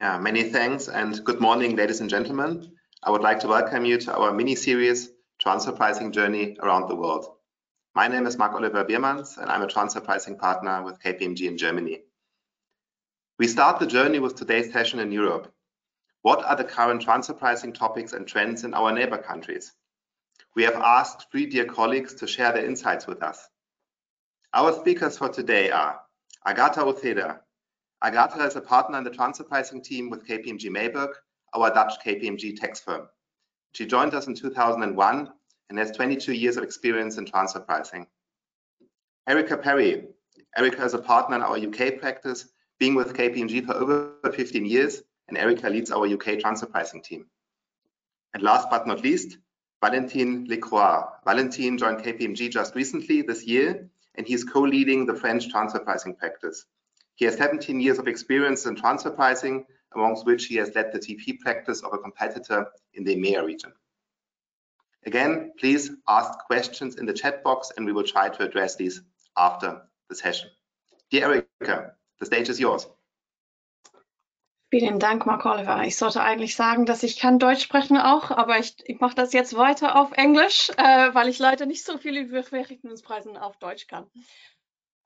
Yeah, many thanks and good morning, ladies and gentlemen. I would like to welcome you to our mini-series Transfer Pricing Journey Around the World. My name is Marc-Oliver Biermanns and I'm a transfer pricing partner with KPMG in Germany. We start the journey with today's session in Europe. What are the current transfer pricing topics and trends in our neighbor countries? We have asked three dear colleagues to share their insights with us. Our speakers for today are Agata Uceda, Agatha is a partner in the transfer pricing team with KPMG Meijburg, our Dutch KPMG tax firm. She joined us in 2001 and has 22 years of experience in transfer pricing. Erica Perry. Erica is a partner in our UK practice, being with KPMG for over 15 years, and Erica leads our UK transfer pricing team. And last but not least, Valentin Lecroix. Valentin joined KPMG just recently this year, and he's co-leading the French transfer pricing practice. He has 17 years of experience in transfer pricing, amongst which he has led the TP practice of a competitor in the EMEA region. Again, please ask questions in the chat box and we will try to address these after the session. Dear Erika, the stage is yours. Vielen Dank, Marc Oliver. Ich sollte eigentlich sagen, dass ich kann Deutsch sprechen auch, aber ich, ich mache das jetzt weiter auf Englisch, äh, weil ich leider nicht so viel über Verrechnungspreisen auf Deutsch kann.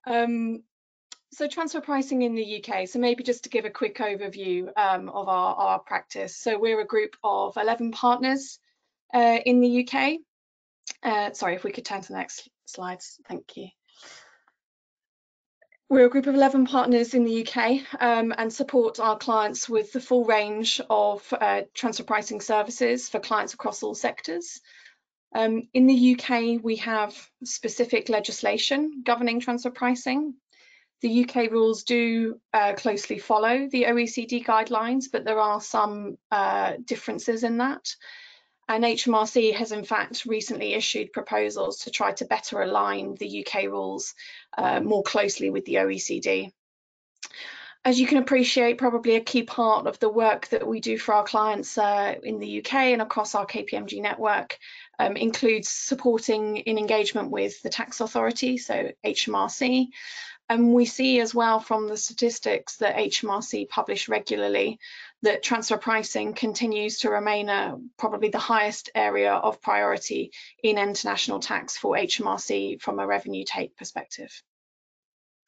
Um, so transfer pricing in the UK. So maybe just to give a quick overview um, of our, our practice. So we're a group of 11 partners uh, in the UK. Uh, sorry, if we could turn to the next slides. Thank you. We're a group of 11 partners in the UK um, and support our clients with the full range of uh, transfer pricing services for clients across all sectors. Um, in the UK, we have specific legislation governing transfer pricing. The UK rules do uh, closely follow the OECD guidelines, but there are some uh, differences in that. And HMRC has in fact recently issued proposals to try to better align the UK rules uh, more closely with the OECD. As you can appreciate, probably a key part of the work that we do for our clients uh, in the UK and across our KPMG network um, includes supporting in engagement with the tax authority, so HMRC, and we see as well from the statistics that HMRC publish regularly that transfer pricing continues to remain a, probably the highest area of priority in international tax for HMRC from a revenue take perspective.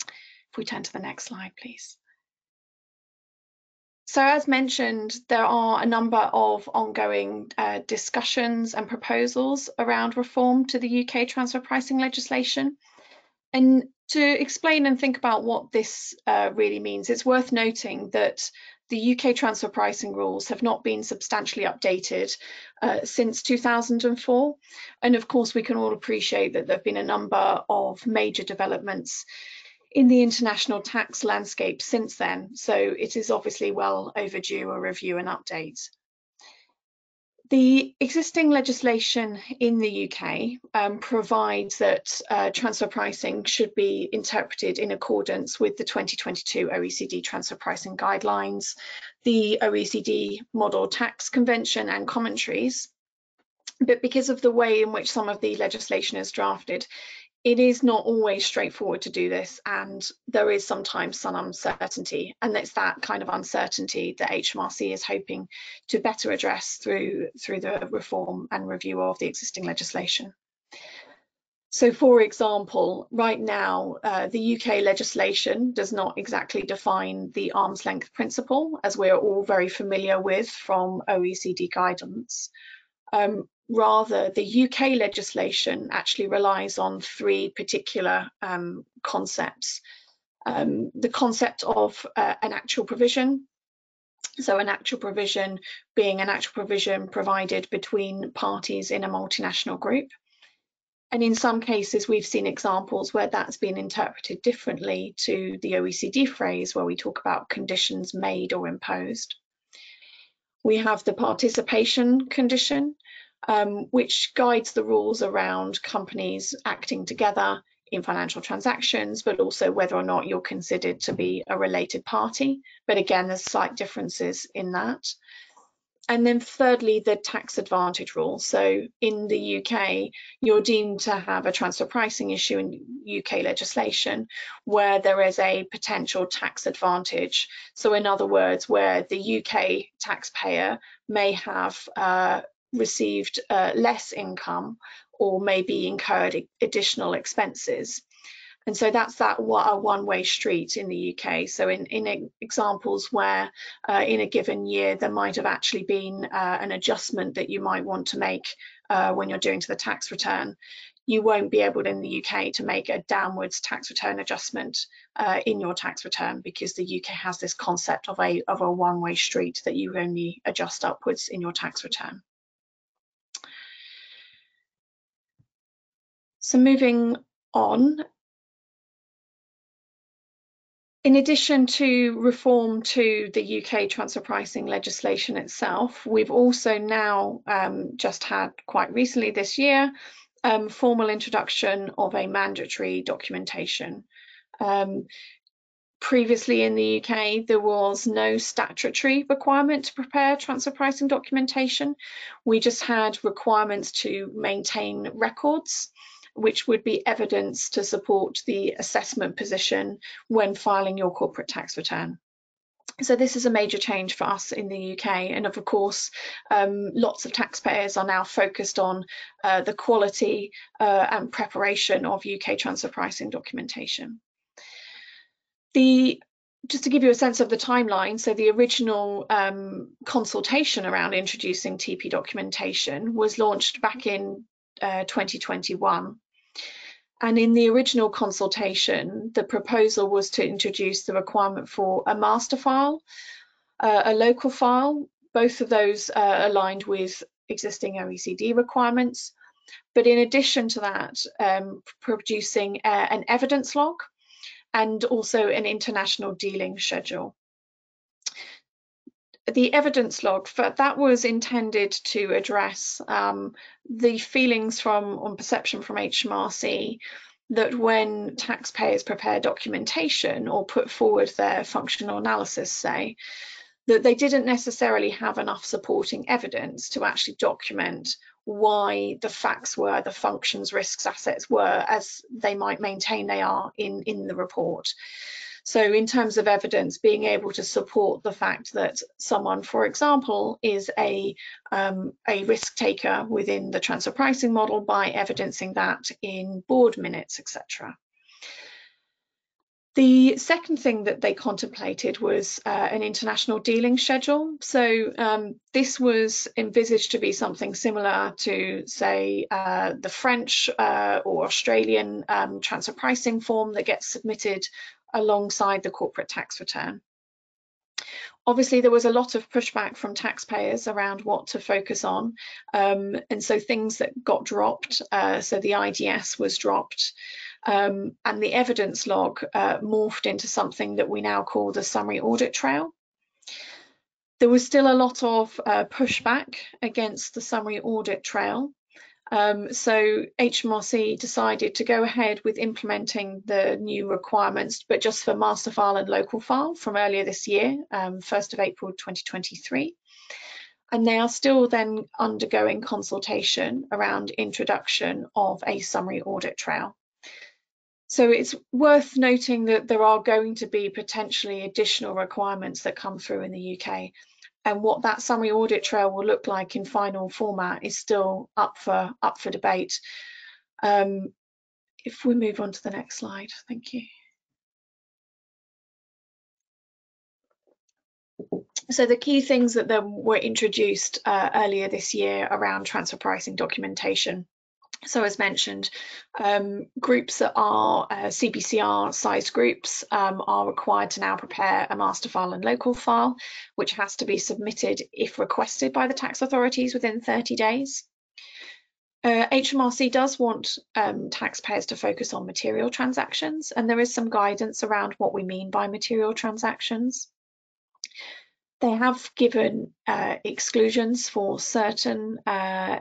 If we turn to the next slide, please. So as mentioned, there are a number of ongoing uh, discussions and proposals around reform to the UK transfer pricing legislation. And to explain and think about what this uh, really means, it's worth noting that the UK transfer pricing rules have not been substantially updated uh, since 2004. And of course, we can all appreciate that there have been a number of major developments in the international tax landscape since then. So it is obviously well overdue a review and update. The existing legislation in the UK um, provides that uh, transfer pricing should be interpreted in accordance with the 2022 OECD transfer pricing guidelines, the OECD model tax convention and commentaries. But because of the way in which some of the legislation is drafted, it is not always straightforward to do this and there is sometimes some uncertainty and it's that kind of uncertainty that HMRC is hoping to better address through through the reform and review of the existing legislation. So for example, right now, uh, the UK legislation does not exactly define the arm's length principle, as we're all very familiar with from OECD guidance. Um, rather the UK legislation actually relies on three particular um, concepts. Um, the concept of uh, an actual provision, so an actual provision being an actual provision provided between parties in a multinational group. And in some cases, we've seen examples where that's been interpreted differently to the OECD phrase where we talk about conditions made or imposed. We have the participation condition, um, which guides the rules around companies acting together in financial transactions, but also whether or not you're considered to be a related party. But again, there's slight differences in that. and then thirdly, the tax advantage rule. So in the UK, you're deemed to have a transfer pricing issue in UK legislation where there is a potential tax advantage. So in other words, where the UK taxpayer may have uh, received uh, less income or maybe incurred additional expenses. And so that's that a one-way street in the UK. So in, in examples where uh, in a given year there might have actually been uh, an adjustment that you might want to make uh, when you're doing to the tax return, you won't be able in the UK to make a downwards tax return adjustment uh, in your tax return because the UK has this concept of a, of a one-way street that you only adjust upwards in your tax return. So moving on, in addition to reform to the UK transfer pricing legislation itself, we've also now um, just had quite recently this year um, formal introduction of a mandatory documentation. Um, previously in the UK, there was no statutory requirement to prepare transfer pricing documentation. We just had requirements to maintain records which would be evidence to support the assessment position when filing your corporate tax return. So this is a major change for us in the UK and of course um, lots of taxpayers are now focused on uh, the quality uh, and preparation of UK transfer pricing documentation. The just to give you a sense of the timeline, so the original um, consultation around introducing TP documentation was launched back in uh, 2021 and in the original consultation, the proposal was to introduce the requirement for a master file, uh, a local file, both of those uh, aligned with existing OECD requirements. But in addition to that, um, producing uh, an evidence log and also an international dealing schedule the evidence log for that was intended to address um, the feelings from on perception from HMRC that when taxpayers prepare documentation or put forward their functional analysis, say, that they didn't necessarily have enough supporting evidence to actually document why the facts were, the functions, risks, assets were as they might maintain they are in, in the report. So in terms of evidence, being able to support the fact that someone, for example, is a, um, a risk taker within the transfer pricing model by evidencing that in board minutes, etc. The second thing that they contemplated was uh, an international dealing schedule. So um, this was envisaged to be something similar to, say, uh, the French uh, or Australian um, transfer pricing form that gets submitted alongside the corporate tax return. Obviously, there was a lot of pushback from taxpayers around what to focus on. Um, and so things that got dropped, uh, so the IDS was dropped, um, and the evidence log uh, morphed into something that we now call the summary audit trail. There was still a lot of uh, pushback against the summary audit trail. Um, so HMRC decided to go ahead with implementing the new requirements, but just for master file and local file from earlier this year, um, 1st of April 2023. And they are still then undergoing consultation around introduction of a summary audit trail. So it's worth noting that there are going to be potentially additional requirements that come through in the UK and what that summary audit trail will look like in final format is still up for up for debate. Um, if we move on to the next slide, thank you. So the key things that were introduced uh, earlier this year around transfer pricing documentation so as mentioned, um, groups that are uh, CBCR sized groups um, are required to now prepare a master file and local file, which has to be submitted if requested by the tax authorities within 30 days. Uh, HMRC does want um, taxpayers to focus on material transactions, and there is some guidance around what we mean by material transactions. They have given uh, exclusions for certain uh,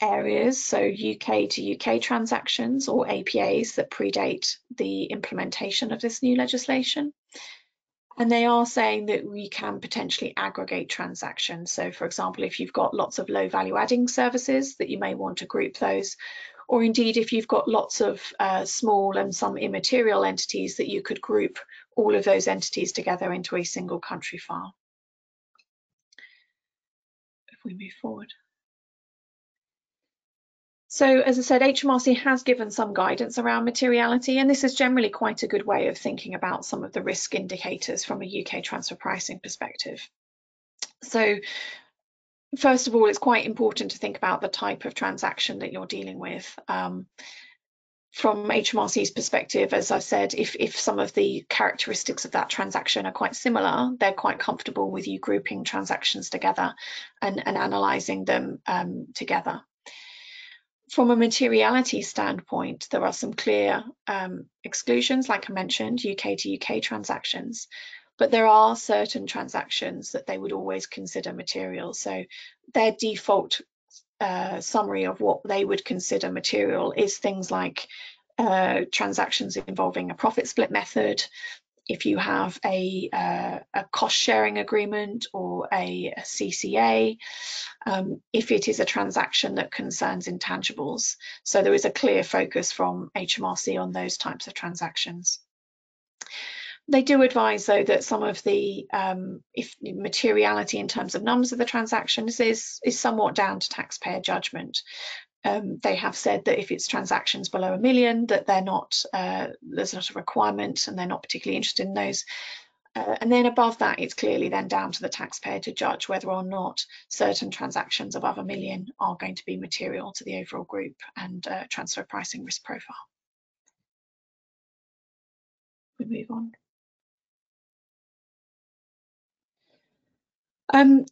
areas, so UK to UK transactions or APAs that predate the implementation of this new legislation. And they are saying that we can potentially aggregate transactions. So for example, if you've got lots of low value adding services that you may want to group those, or indeed if you've got lots of uh, small and some immaterial entities that you could group all of those entities together into a single country file. If we move forward. So as I said, HMRC has given some guidance around materiality, and this is generally quite a good way of thinking about some of the risk indicators from a UK transfer pricing perspective. So first of all, it's quite important to think about the type of transaction that you're dealing with. Um, from HMRC's perspective, as I said, if, if some of the characteristics of that transaction are quite similar, they're quite comfortable with you grouping transactions together and, and analysing them um, together from a materiality standpoint, there are some clear um, exclusions, like I mentioned, UK to UK transactions, but there are certain transactions that they would always consider material. So their default uh, summary of what they would consider material is things like uh, transactions involving a profit split method, if you have a, uh, a cost sharing agreement or a, a CCA, um, if it is a transaction that concerns intangibles. So there is a clear focus from HMRC on those types of transactions. They do advise, though, that some of the um, if materiality in terms of numbers of the transactions is is somewhat down to taxpayer judgment um, they have said that if it's transactions below a million, that they're not, uh, there's not a requirement and they're not particularly interested in those. Uh, and then above that, it's clearly then down to the taxpayer to judge whether or not certain transactions above a million are going to be material to the overall group and uh, transfer pricing risk profile. We move on. Um,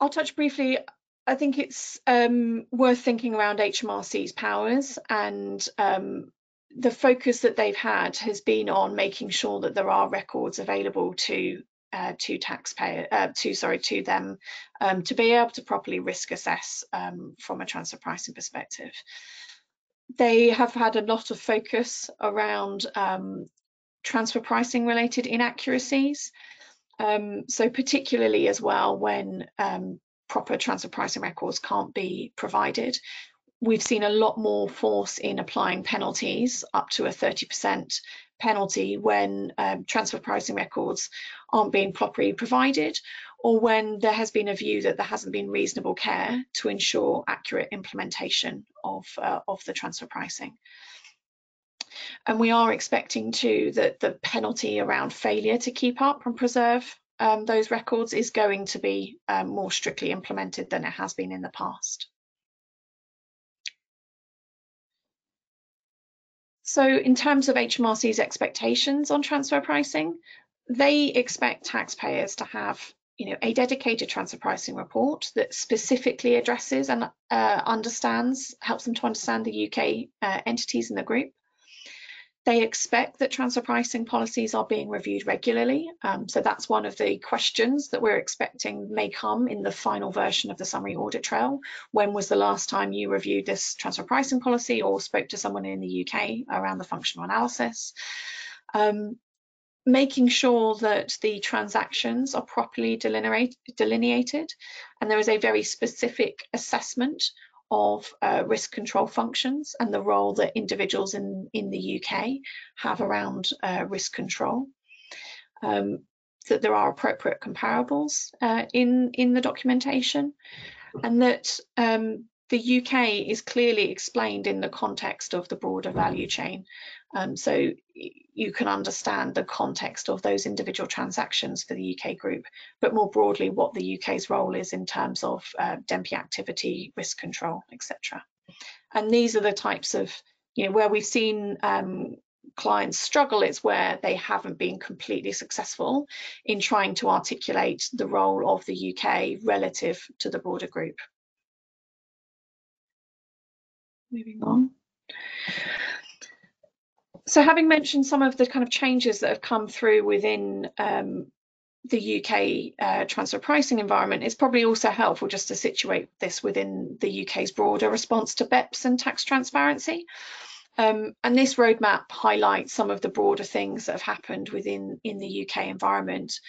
I'll touch briefly I think it's um, worth thinking around HMRC's powers and um, the focus that they've had has been on making sure that there are records available to uh, to taxpayer uh, to sorry to them um, to be able to properly risk assess um, from a transfer pricing perspective. They have had a lot of focus around um, transfer pricing related inaccuracies. Um, so particularly as well when proper transfer pricing records can't be provided. We've seen a lot more force in applying penalties up to a 30% penalty when um, transfer pricing records aren't being properly provided or when there has been a view that there hasn't been reasonable care to ensure accurate implementation of, uh, of the transfer pricing. And we are expecting too that the penalty around failure to keep up and preserve um, those records is going to be um, more strictly implemented than it has been in the past. So in terms of HMRC's expectations on transfer pricing, they expect taxpayers to have you know, a dedicated transfer pricing report that specifically addresses and uh, understands, helps them to understand the UK uh, entities in the group, they expect that transfer pricing policies are being reviewed regularly. Um, so that's one of the questions that we're expecting may come in the final version of the summary audit trail. When was the last time you reviewed this transfer pricing policy or spoke to someone in the UK around the functional analysis? Um, making sure that the transactions are properly delineated and there is a very specific assessment of uh, risk control functions and the role that individuals in, in the UK have around uh, risk control. Um, that there are appropriate comparables uh, in, in the documentation and that um, the UK is clearly explained in the context of the broader value chain. Um, so you can understand the context of those individual transactions for the UK group, but more broadly what the UK's role is in terms of uh, DEMPE activity, risk control, etc. And these are the types of, you know, where we've seen um, clients struggle, it's where they haven't been completely successful in trying to articulate the role of the UK relative to the broader group. Moving on. So having mentioned some of the kind of changes that have come through within um, the UK uh, transfer pricing environment, it's probably also helpful just to situate this within the UK's broader response to BEPS and tax transparency. Um, and this roadmap highlights some of the broader things that have happened within in the UK environment.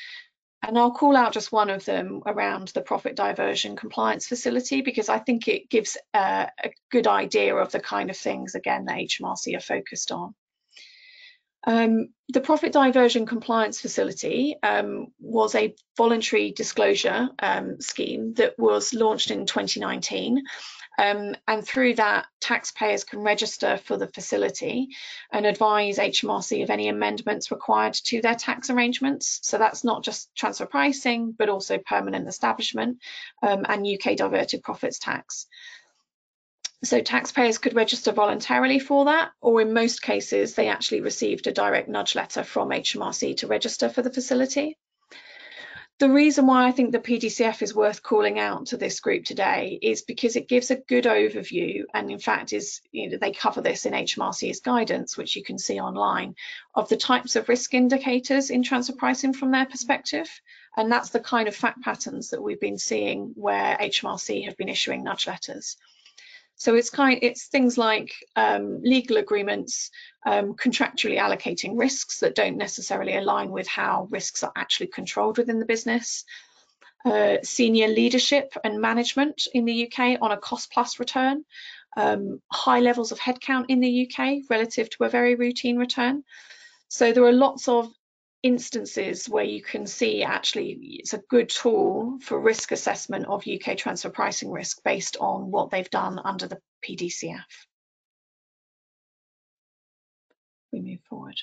And I'll call out just one of them around the profit diversion compliance facility because I think it gives uh, a good idea of the kind of things, again, that HMRC are focused on. Um, the profit diversion compliance facility um, was a voluntary disclosure um, scheme that was launched in 2019 um, and through that, taxpayers can register for the facility and advise HMRC of any amendments required to their tax arrangements. So that's not just transfer pricing, but also permanent establishment um, and UK diverted profits tax. So taxpayers could register voluntarily for that, or in most cases, they actually received a direct nudge letter from HMRC to register for the facility. The reason why I think the PDCF is worth calling out to this group today is because it gives a good overview and in fact is, you know, they cover this in HMRC's guidance, which you can see online, of the types of risk indicators in transfer pricing from their perspective. And that's the kind of fact patterns that we've been seeing where HMRC have been issuing nudge letters. So it's kind, it's things like um, legal agreements, um, contractually allocating risks that don't necessarily align with how risks are actually controlled within the business. Uh, senior leadership and management in the UK on a cost plus return, um, high levels of headcount in the UK relative to a very routine return. So there are lots of instances where you can see actually it's a good tool for risk assessment of UK transfer pricing risk based on what they've done under the PDCF. We move forward.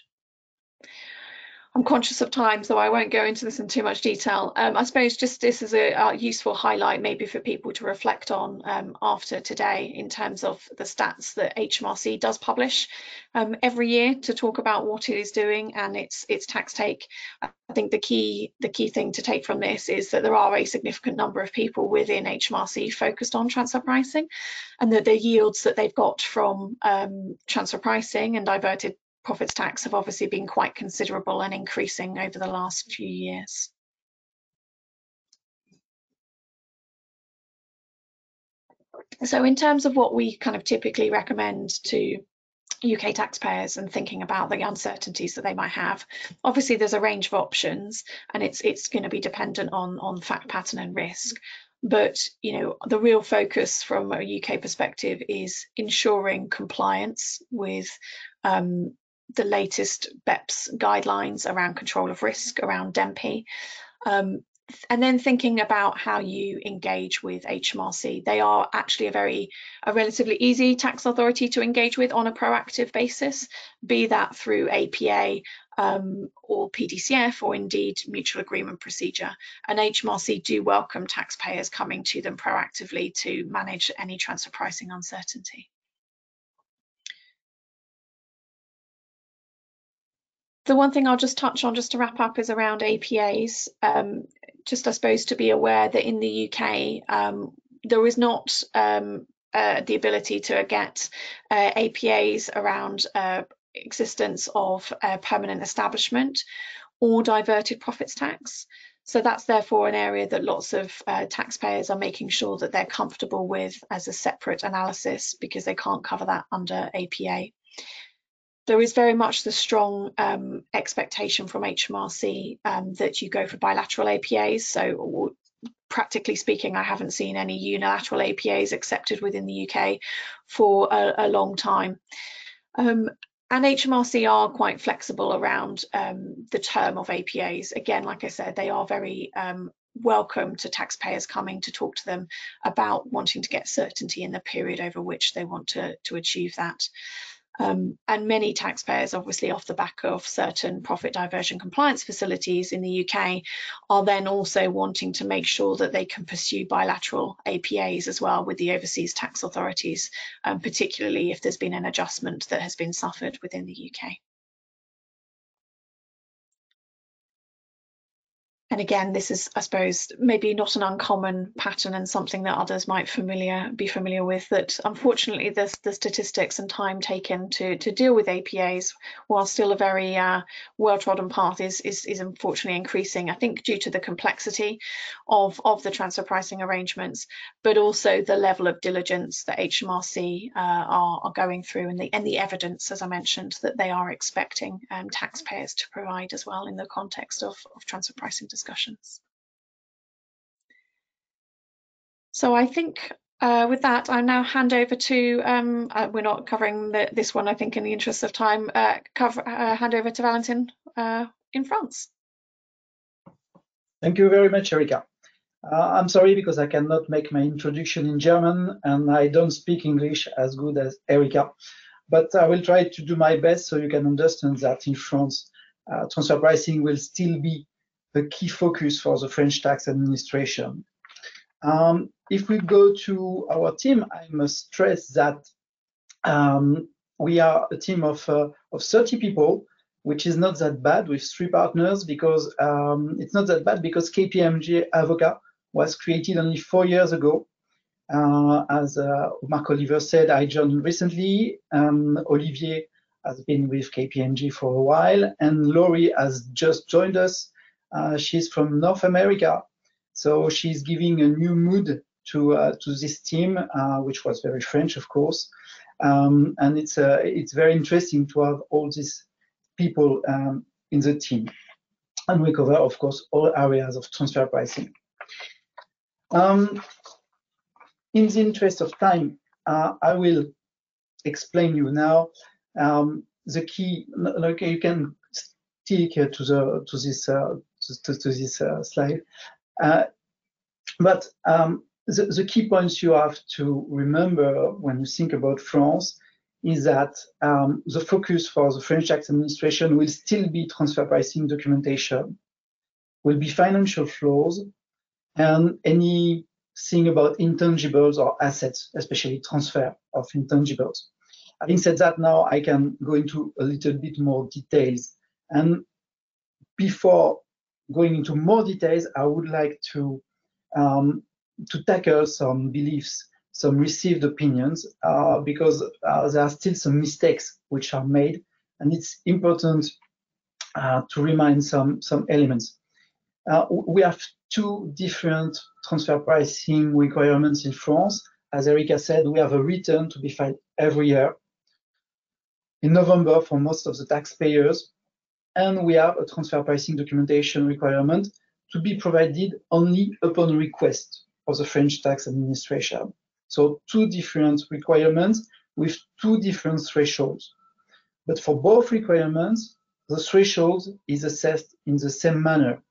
I'm conscious of time, so I won't go into this in too much detail. Um, I suppose just this is a, a, useful highlight maybe for people to reflect on um, after today in terms of the stats that HMRC does publish um, every year to talk about what it is doing and its its tax take. I think the key the key thing to take from this is that there are a significant number of people within HMRC focused on transfer pricing and that the yields that they've got from um, transfer pricing and diverted profits tax have obviously been quite considerable and increasing over the last few years. So in terms of what we kind of typically recommend to UK taxpayers and thinking about the uncertainties that they might have. Obviously, there's a range of options, and it's it's going to be dependent on on fact pattern and risk. But you know, the real focus from a UK perspective is ensuring compliance with um, the latest BEPS guidelines around control of risk, around DEMPE, um, and then thinking about how you engage with HMRC. They are actually a very, a relatively easy tax authority to engage with on a proactive basis, be that through APA um, or PDCF or indeed mutual agreement procedure. And HMRC do welcome taxpayers coming to them proactively to manage any transfer pricing uncertainty. The one thing I'll just touch on just to wrap up is around APAs. Um, just I suppose to be aware that in the UK um, there is not um, uh, the ability to get uh, APAs around uh, existence of a permanent establishment or diverted profits tax. So that's therefore an area that lots of uh, taxpayers are making sure that they're comfortable with as a separate analysis because they can't cover that under APA there is very much the strong um, expectation from HMRC um, that you go for bilateral APAs. So practically speaking, I haven't seen any unilateral APAs accepted within the UK for a, a long time. Um, and HMRC are quite flexible around um, the term of APAs. Again, like I said, they are very um, welcome to taxpayers coming to talk to them about wanting to get certainty in the period over which they want to, to achieve that. Um, and many taxpayers, obviously off the back of certain profit diversion compliance facilities in the UK, are then also wanting to make sure that they can pursue bilateral APAs as well with the overseas tax authorities, um, particularly if there's been an adjustment that has been suffered within the UK. And again, this is, I suppose, maybe not an uncommon pattern and something that others might familiar be familiar with. That unfortunately, the, the statistics and time taken to to deal with APAs, while still a very uh, well-trodden path, is, is is unfortunately increasing. I think due to the complexity of of the transfer pricing arrangements, but also the level of diligence that HMRC uh, are, are going through and the and the evidence, as I mentioned, that they are expecting um, taxpayers to provide as well in the context of, of transfer pricing discussions. So I think uh, with that, I now hand over to, um, uh, we're not covering the, this one, I think, in the interest of time, uh, cover, uh, hand over to Valentin uh, in France. Thank you very much, Erika. Uh, I'm sorry because I cannot make my introduction in German and I don't speak English as good as Erika, but I will try to do my best so you can understand that in France, transfer pricing will still be the key focus for the French tax administration. Um, if we go to our team, I must stress that um, we are a team of, uh, of 30 people, which is not that bad with three partners because um, it's not that bad because KPMG Avocat was created only four years ago. Uh, as uh, Marc Oliver said, I joined recently. Um, Olivier has been with KPMG for a while, and Laurie has just joined us uh, she's from North America, so she's giving a new mood to uh, to this team, uh, which was very French, of course. Um, and it's it's very interesting to have all these people um, in the team. And we cover, of course, all areas of transfer pricing. Um, in the interest of time, uh, I will explain you now um, the key. Like you can stick to the to this uh, to, to this uh, slide. Uh, but um, the, the, key points you have to remember when you think about France is that um, the focus for the French tax administration will still be transfer pricing documentation, will be financial flows, and anything about intangibles or assets, especially transfer of intangibles. Having said that, now I can go into a little bit more details. And before going into more details, I would like to um, to tackle some beliefs, some received opinions, uh, because uh, there are still some mistakes which are made, and it's important uh, to remind some some elements. Uh, we have two different transfer pricing requirements in France. As Erika said, we have a return to be filed every year. In November, for most of the taxpayers, and we have a transfer pricing documentation requirement to be provided only upon request of the French tax administration. So two different requirements with two different thresholds. But for both requirements, the threshold is assessed in the same manner.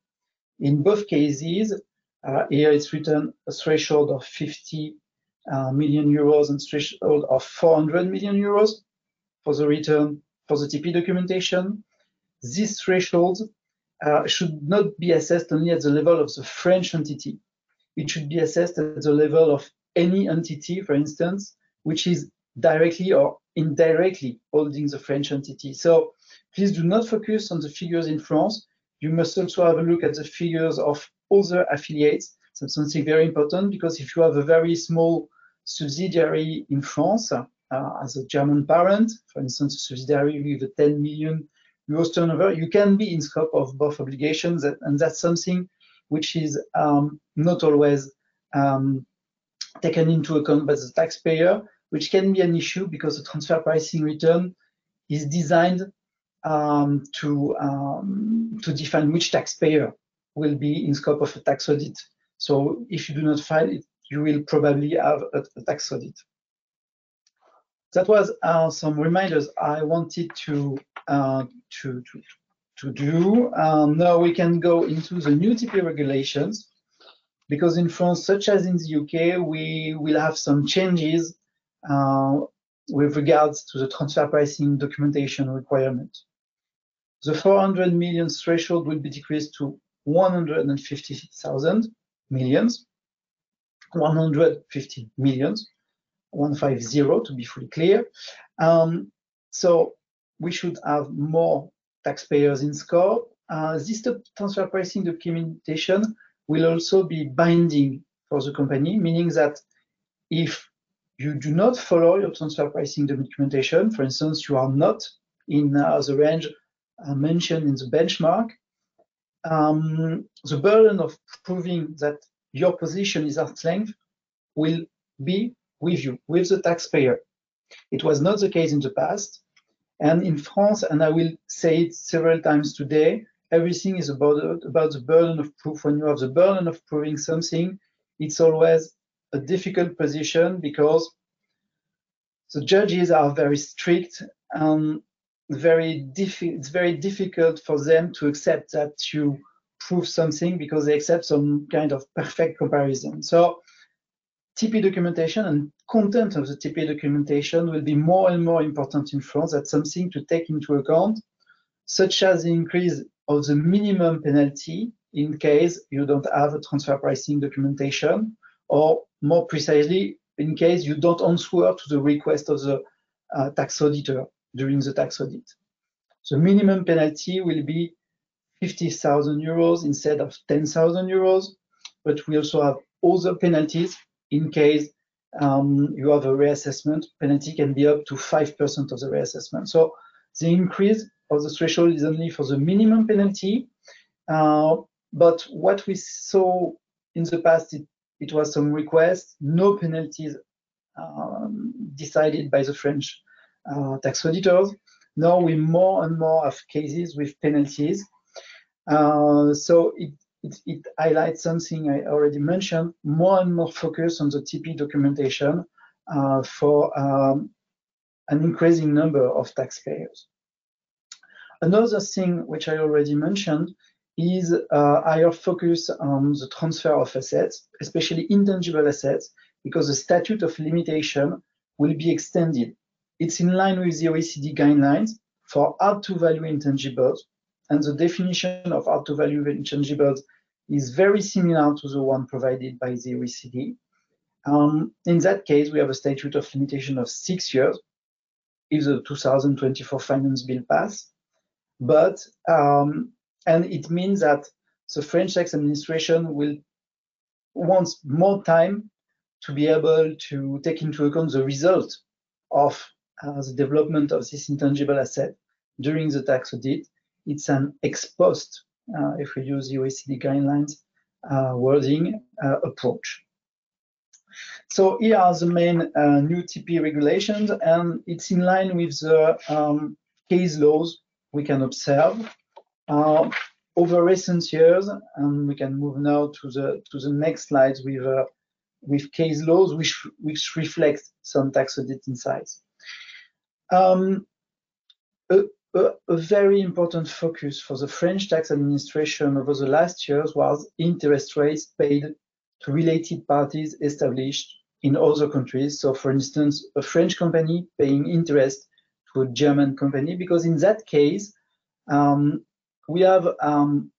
In both cases, uh, here it's written a threshold of 50 uh, million euros and threshold of 400 million euros for the return for the TP documentation this threshold uh, should not be assessed only at the level of the French entity. It should be assessed at the level of any entity, for instance, which is directly or indirectly holding the French entity. So please do not focus on the figures in France. You must also have a look at the figures of other affiliates. That's something very important because if you have a very small subsidiary in France, uh, as a German parent, for instance, a subsidiary with a 10 million gross turnover, you can be in scope of both obligations, and that's something which is um, not always um, taken into account by the taxpayer, which can be an issue because the transfer pricing return is designed um, to um, to define which taxpayer will be in scope of a tax audit. So if you do not file it, you will probably have a, a tax audit. That was uh, some reminders I wanted to uh, to, to, to do. Um, now we can go into the new TP regulations because in France, such as in the UK, we will have some changes uh, with regards to the transfer pricing documentation requirement. The 400 million threshold will be decreased to 150,000 millions, 150 millions, 150 to be fully clear. Um, so we should have more taxpayers in scope. uh, this transfer pricing documentation will also be binding for the company, meaning that if you do not follow your transfer pricing documentation, for instance, you are not in uh, the range uh, mentioned in the benchmark, um, the burden of proving that your position is at length will be with you, with the taxpayer. It was not the case in the past. And in France, and I will say it several times today, everything is about, about the burden of proof. When you have the burden of proving something, it's always a difficult position because the judges are very strict and very difficult it's very difficult for them to accept that you prove something because they accept some kind of perfect comparison. So TP documentation and content of the TP documentation will be more and more important in France. That's something to take into account, such as the increase of the minimum penalty in case you don't have a transfer pricing documentation, or more precisely, in case you don't answer to the request of the uh, tax auditor during the tax audit. The minimum penalty will be 50,000 euros instead of 10,000 euros, but we also have other penalties in case um, you have a reassessment. Penalty can be up to 5% of the reassessment. So the increase of the threshold is only for the minimum penalty. Uh, but what we saw in the past, it, it was some requests, no penalties um, decided by the French uh, tax auditors. Now we more and more have cases with penalties. Uh, so it, it, it, highlights something I already mentioned, more and more focus on the TP documentation uh, for um, an increasing number of taxpayers. Another thing which I already mentioned is uh, higher focus on the transfer of assets, especially intangible assets, because the statute of limitation will be extended. It's in line with the OECD guidelines for hard to value intangibles, and the definition of hard to value intangibles is very similar to the one provided by the OECD. Um, in that case, we have a statute of limitation of six years if the 2024 finance bill pass. But, um, and it means that the French tax administration will wants more time to be able to take into account the result of uh, the development of this intangible asset during the tax audit. It's an ex post, if we use the OECD guidelines uh, wording uh, approach. So here are the main uh, new TP regulations, and it's in line with the um, case laws we can observe. Uh, over recent years, and we can move now to the to the next slides with uh, with case laws which which reflect some tax audit insights. Um, a, a, very important focus for the French tax administration over the last years was interest rates paid to related parties established in other countries. So, for instance, a French company paying interest to a German company, because in that case, um, we have um,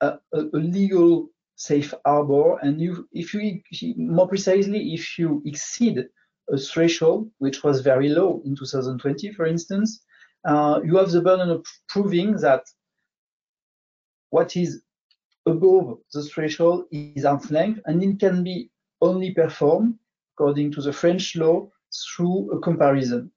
a, a, legal safe harbor, and you, if you more precisely, if you exceed a threshold which was very low in 2020, for instance, uh, you have the burden of proving that what is above the threshold is arm's length, and it can be only performed according to the French law through a comparison.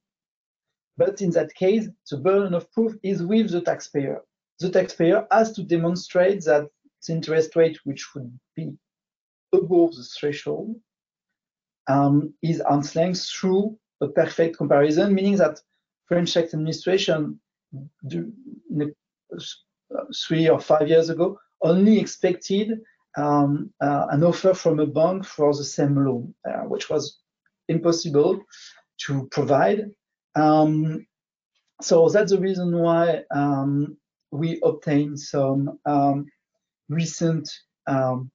But in that case, the burden of proof is with the taxpayer. The taxpayer has to demonstrate that the interest rate, which would be above the threshold, um, is arm's length through a perfect comparison, meaning that French tax administration three or five years ago only expected um, uh, an offer from a bank for the same loan, uh, which was impossible to provide. Um, so that's the reason why um, we obtained some um, recent um,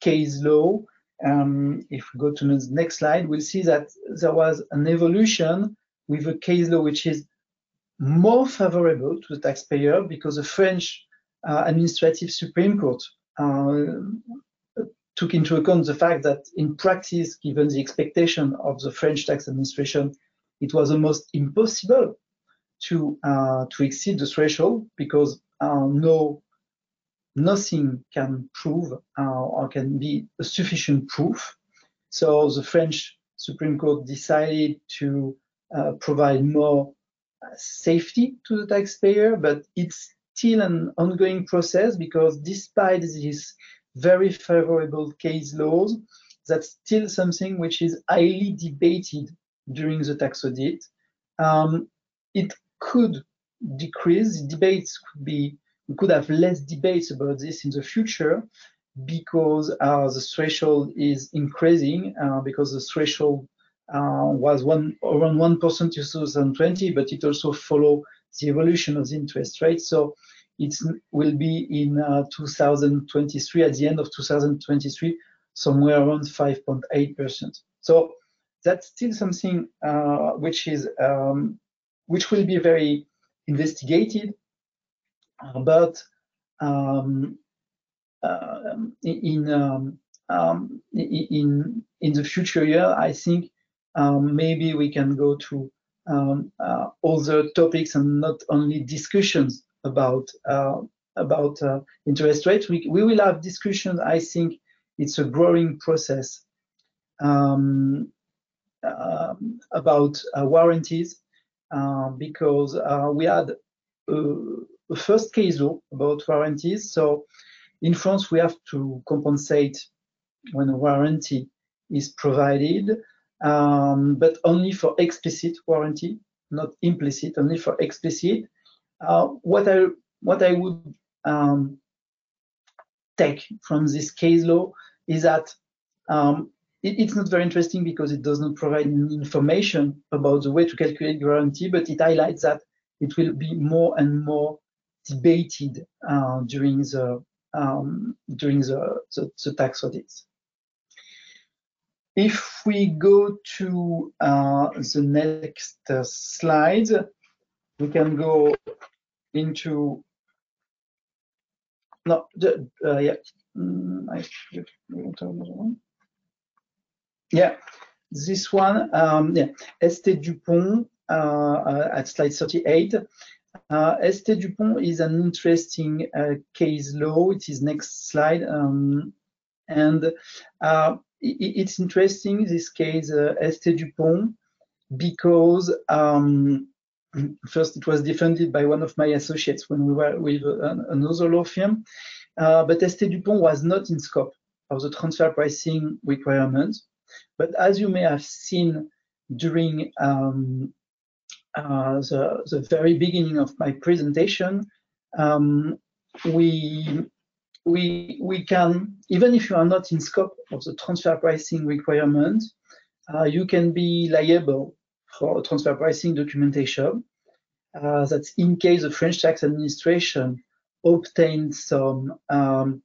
case law. Um, if we go to the next slide, we'll see that there was an evolution with a case law which is more favorable to the taxpayer because the French uh, Administrative Supreme Court uh, took into account the fact that in practice, given the expectation of the French tax administration, it was almost impossible to uh, to exceed the threshold because uh, no nothing can prove uh, or can be a sufficient proof. So the French Supreme Court decided to provide more uh, safety to the taxpayer, but it's still an ongoing process because despite these very favorable case laws, that's still something which is highly debated during the tax audit. Um, it could decrease, debates could be, we could have less debates about this in the future because uh, the threshold is increasing, uh, because the threshold uh, was one around 1% in 2020, but it also follow the evolution of the interest rate. So it will be in uh, 2023, at the end of 2023, somewhere around 5.8%. So that's still something uh, which is um, which will be very investigated, uh, but um, uh, in, um, um, in in the future year, I think um, maybe we can go to um, uh, other topics and not only discussions about uh, about uh, interest rates. We, we will have discussions. I think it's a growing process um, uh, about uh, warranties uh, because uh, we had a first case about warranties. So in France, we have to compensate when a warranty is provided, um, but only for explicit warranty, not implicit, only for explicit. Uh, what I what I would um, take from this case law is that um, it, it's not very interesting because it does not provide information about the way to calculate guarantee, but it highlights that it will be more and more debated uh, during the um, during the, the, the, tax audits. If we go to uh, the next uh, slide, we can go into no, uh, yeah, mm, I, yeah, this one, um, yeah, Este Dupont uh, uh, at slide 38. Uh, Este Dupont is an interesting uh, case law. It is next slide. Um, and uh, it's interesting, this case, uh, Este Dupont, because um, first it was defended by one of my associates when we were with another law firm, uh, but Este Dupont was not in scope of the transfer pricing requirements. But as you may have seen during um, uh, the, the very beginning of my presentation, um, we, we, we can, even if you are not in scope of the transfer pricing requirement, uh, you can be liable for transfer pricing documentation. Uh, that's in case the French tax administration obtained some um,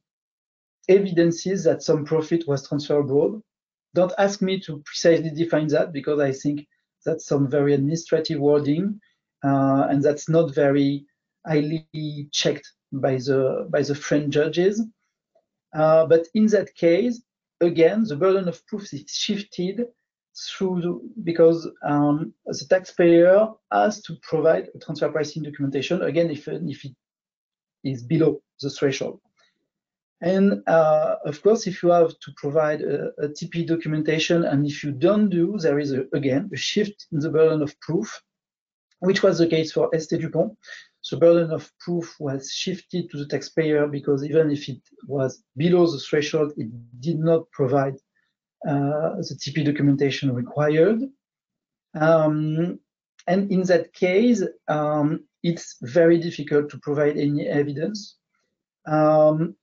evidences that some profit was transferred abroad. Don't ask me to precisely define that because I think that's some very administrative wording uh, and that's not very highly checked by the by the French judges. Uh, but in that case, again, the burden of proof is shifted through the, because um, the taxpayer has to provide a transfer pricing documentation again if if it is below the threshold. And uh, of course, if you have to provide a, a, TP documentation, and if you don't do, there is a, again a shift in the burden of proof, which was the case for Este Dupont. The burden of proof was shifted to the taxpayer because even if it was below the threshold, it did not provide uh, the TP documentation required. Um, and in that case, um, it's very difficult to provide any evidence um,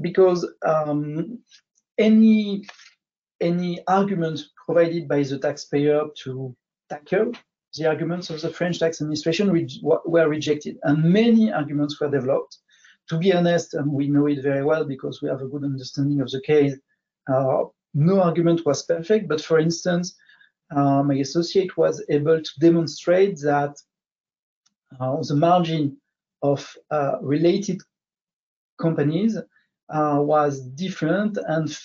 because um, any any argument provided by the taxpayer to tackle the arguments of the French tax administration re were rejected, and many arguments were developed. To be honest, and we know it very well because we have a good understanding of the case, uh, no argument was perfect, but for instance, uh, my associate was able to demonstrate that uh, the margin of uh, related companies uh, was different and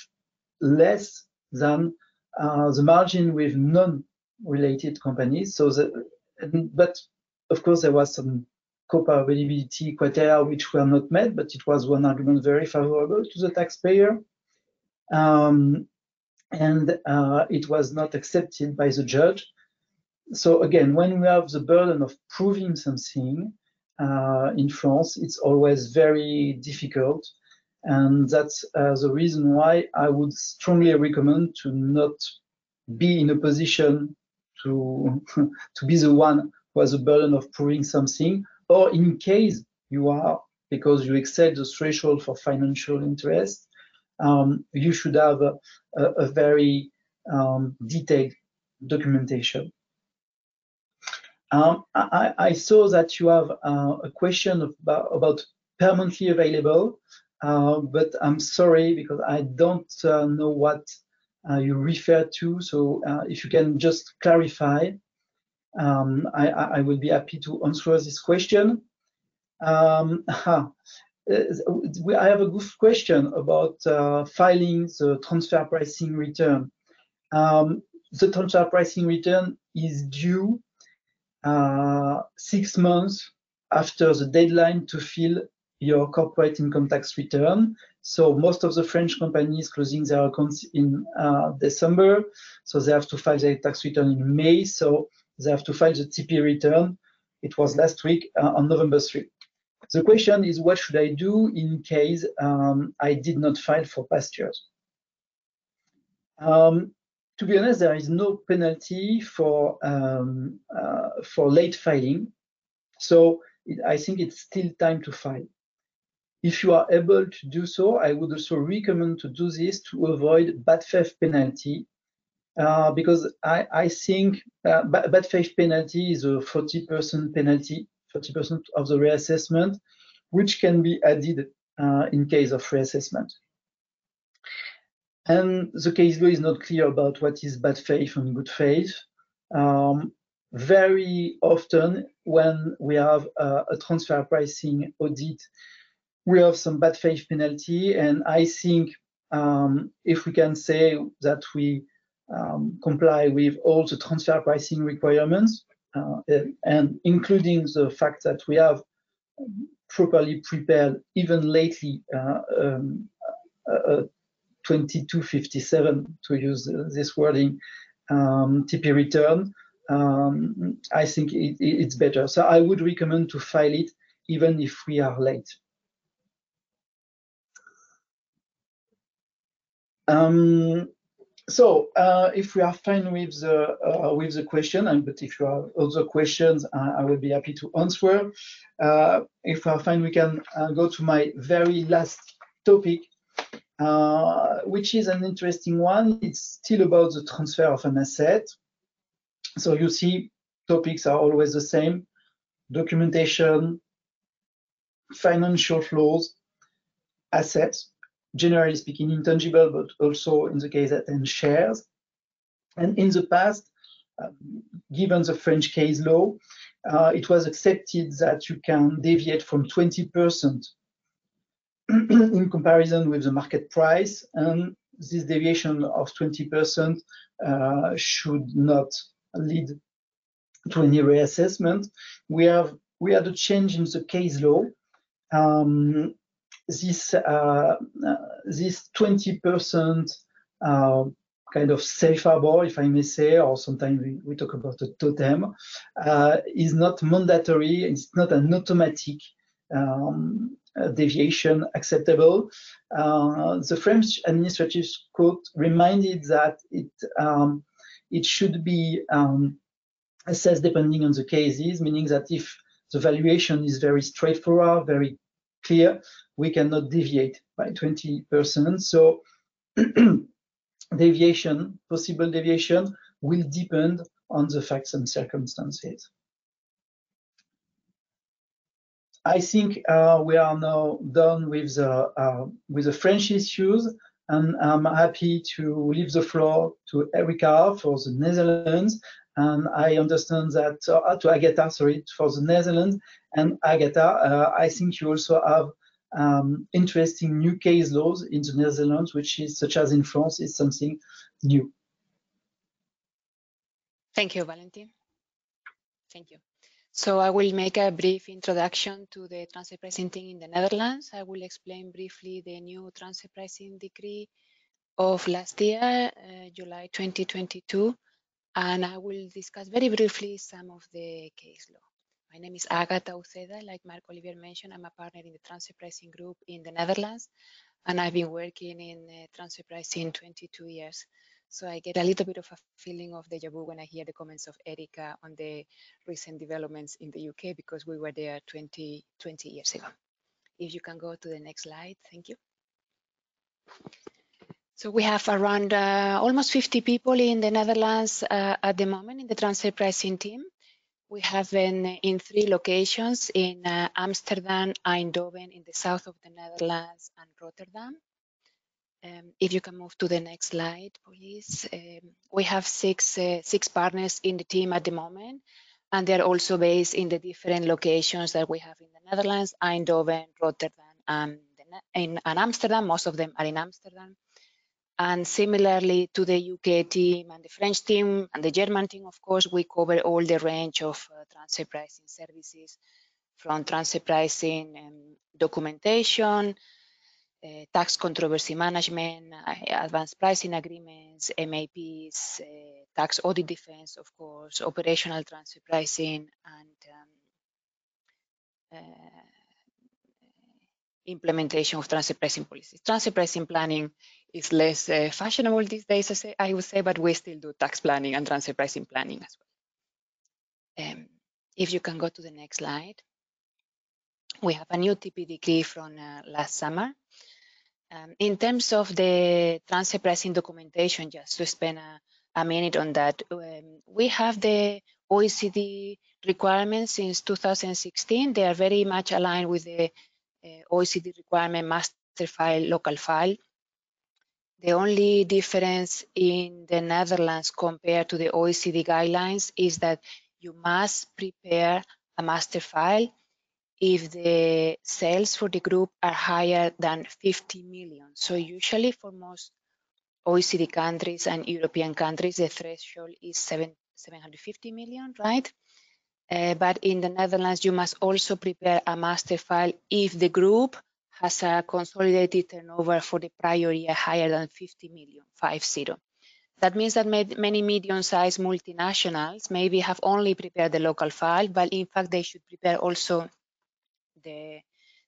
less than uh, the margin with non-related companies. So, the, but of course, there was some comparability criteria which were not met, but it was one argument very favorable to the taxpayer. Um, and uh, it was not accepted by the judge. So again, when we have the burden of proving something uh, in France, it's always very difficult. And that's uh, the reason why I would strongly recommend to not be in a position to, to be the one who has the burden of proving something, or in case you are, because you exceed the threshold for financial interest, um, you should have a, a, a very um, detailed documentation. Um, I, I, saw that you have uh, a question about, about permanently available, uh, but I'm sorry because I don't uh, know what you refer to. So uh, if you can just clarify, um, I, I, will be happy to answer this question. Um, Uh, I have a good question about uh, filing the transfer pricing return. Um, the transfer pricing return is due uh, six months after the deadline to fill your corporate income tax return. So most of the French companies closing their accounts in uh, December, so they have to file their tax return in May. So they have to file the TP return. It was last week uh, on November 3. The question is, what should I do in case um, I did not file for past years? Um, to be honest, there is no penalty for um, uh, for late filing, so it, I think it's still time to file. If you are able to do so, I would also recommend to do this to avoid bad faith penalty, uh, because I, I think uh, bad faith penalty is a 40% penalty 40% of the reassessment, which can be added uh, in case of reassessment. And the case law is not clear about what is bad faith and good faith. Um, very often, when we have a transfer pricing audit, we have some bad faith penalty. And I think um, if we can say that we um, comply with all the transfer pricing requirements, uh, and including the fact that we have properly prepared even lately uh, um, 2257 to use this wording um, TP return, um, I think it, it's better. So I would recommend to file it even if we are late. Um, so uh, if we are fine with the uh, with the question, and but if you have other questions, I will be happy to answer. Uh, if we are fine, we can uh, go to my very last topic, uh, which is an interesting one. It's still about the transfer of an asset. So you see, topics are always the same: documentation, financial flows, assets generally speaking, intangible, but also in the case that in shares. And in the past, uh, given the French case law, uh, it was accepted that you can deviate from 20% in comparison with the market price, and this deviation of 20% uh, should not lead to any reassessment. We have we had a change in the case law um, this uh, uh, this 20% uh, kind of safe harbor, if I may say, or sometimes we, we talk about a totem, uh, is not mandatory. It's not an automatic um, deviation acceptable. Uh, the French Administrative Court reminded that it um, it should be um, assessed depending on the cases, meaning that if the valuation is very straightforward, very clear, we cannot deviate by 20%. So deviation, possible deviation, will depend on the facts and circumstances. I think uh, we are now done with the uh, with the French issues, and I'm happy to leave the floor to Erica for the Netherlands. And I understand that uh, to Agatha, sorry, for the Netherlands. And Agatha, uh, I think you also have um, interesting new case laws in the Netherlands, which is such as in France, is something new. Thank you, Valentin. Thank you. So I will make a brief introduction to the transfer pricing in the Netherlands. I will explain briefly the new transfer pricing decree of last year, uh, July 2022, and I will discuss very briefly some of the case law. My name is Agatha Uceda. Like Marc Oliver mentioned, I'm a partner in the transfer pricing group in the Netherlands, and I've been working in uh, transfer pricing 22 years. So I get a little bit of a feeling of deja vu when I hear the comments of Erika on the recent developments in the UK because we were there 20, 20 years ago. If you can go to the next slide, thank you. So we have around uh, almost 50 people in the Netherlands uh, at the moment in the transfer pricing team. We have been in three locations in uh, Amsterdam, Eindhoven in the south of the Netherlands, and Rotterdam. Um, if you can move to the next slide, please. Um, we have six uh, six partners in the team at the moment, and they're also based in the different locations that we have in the Netherlands, Eindhoven, Rotterdam, and, in, and Amsterdam. Most of them are in Amsterdam. And similarly to the UK team and the French team and the German team, of course, we cover all the range of uh, transfer pricing services from transfer pricing and documentation, uh, tax controversy management, uh, advanced pricing agreements, MAPs, uh, tax audit defense, of course, operational transfer pricing, and um, uh, implementation of transfer pricing policies. Transfer pricing planning is less uh, fashionable these days, I, say, I, would say, but we still do tax planning and transfer pricing planning as well. Um, if you can go to the next slide. We have a new TP decree from uh, last summer. Um, in terms of the transfer pricing documentation, just to spend a, a minute on that, um, we have the OECD requirements since 2016. They are very much aligned with the uh, OECD requirement master file, local file. The only difference in the Netherlands compared to the OECD guidelines is that you must prepare a master file if the sales for the group are higher than 50 million. So usually for most OECD countries and European countries, the threshold is seven, 750 million, right? Uh, but in the Netherlands, you must also prepare a master file if the group has a consolidated turnover for the prior year higher than 50 million, 50. That means that many medium-sized multinationals maybe have only prepared the local file, but in fact they should prepare also the,